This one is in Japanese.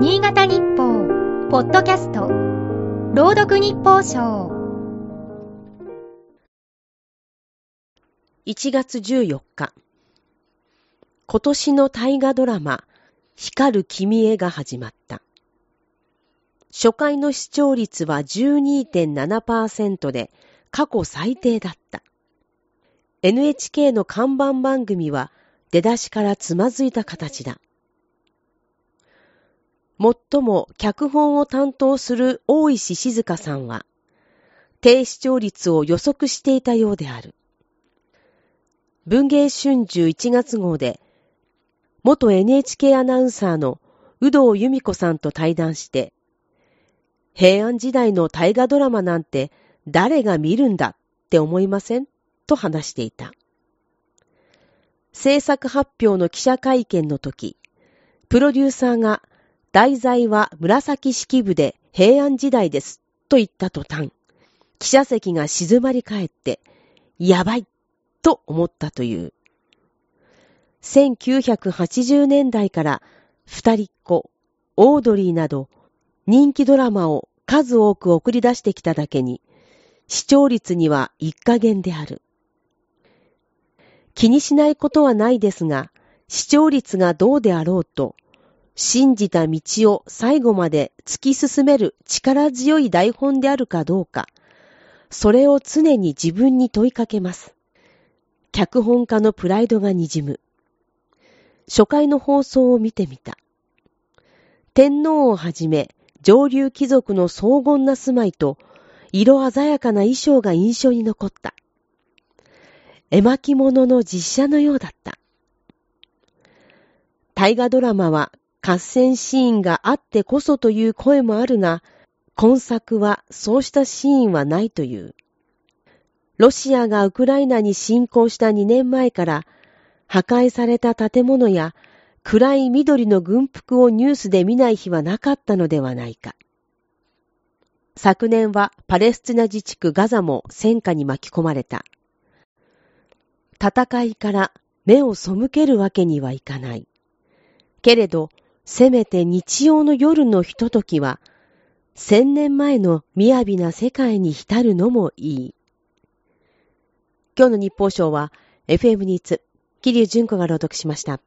新潟日報、ポッドキャスト、朗読日報賞。1月14日、今年の大河ドラマ、光る君へが始まった。初回の視聴率は12.7%で過去最低だった。NHK の看板番組は出だしからつまずいた形だ。もっとも脚本を担当する大石静香さんは、低視聴率を予測していたようである。文芸春秋1月号で、元 NHK アナウンサーの有働由美子さんと対談して、平安時代の大河ドラマなんて誰が見るんだって思いませんと話していた。制作発表の記者会見の時、プロデューサーが題材は紫式部で平安時代ですと言った途端、記者席が静まり返って、やばいと思ったという。1980年代から二人っ子、オードリーなど人気ドラマを数多く送り出してきただけに、視聴率には一加減である。気にしないことはないですが、視聴率がどうであろうと、信じた道を最後まで突き進める力強い台本であるかどうか、それを常に自分に問いかけます。脚本家のプライドが滲む。初回の放送を見てみた。天皇をはじめ、上流貴族の荘厳な住まいと、色鮮やかな衣装が印象に残った。絵巻物の実写のようだった。大河ドラマは合戦シーンがあってこそという声もあるが、今作はそうしたシーンはないという。ロシアがウクライナに侵攻した2年前から破壊された建物や暗い緑の軍服をニュースで見ない日はなかったのではないか。昨年はパレスチナ自治区ガザも戦火に巻き込まれた。戦いから目を背けるわけにはいかない。けれど、せめて日曜の夜のひとときは、千年前の雅な世界に浸るのもいい。今日の日報賞は、FM ニーツ、桐生純子が朗読しました。